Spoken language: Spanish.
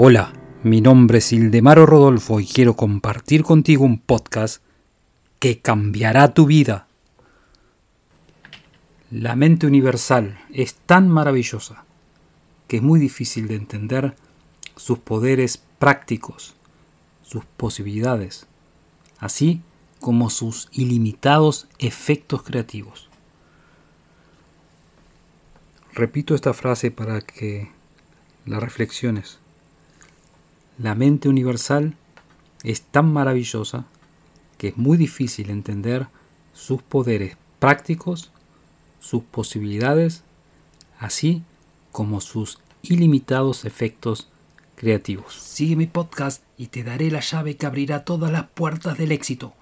Hola, mi nombre es Ildemaro Rodolfo y quiero compartir contigo un podcast que cambiará tu vida. La mente universal es tan maravillosa que es muy difícil de entender sus poderes prácticos, sus posibilidades, así como sus ilimitados efectos creativos. Repito esta frase para que la reflexiones. La mente universal es tan maravillosa que es muy difícil entender sus poderes prácticos, sus posibilidades, así como sus ilimitados efectos creativos. Sigue mi podcast y te daré la llave que abrirá todas las puertas del éxito.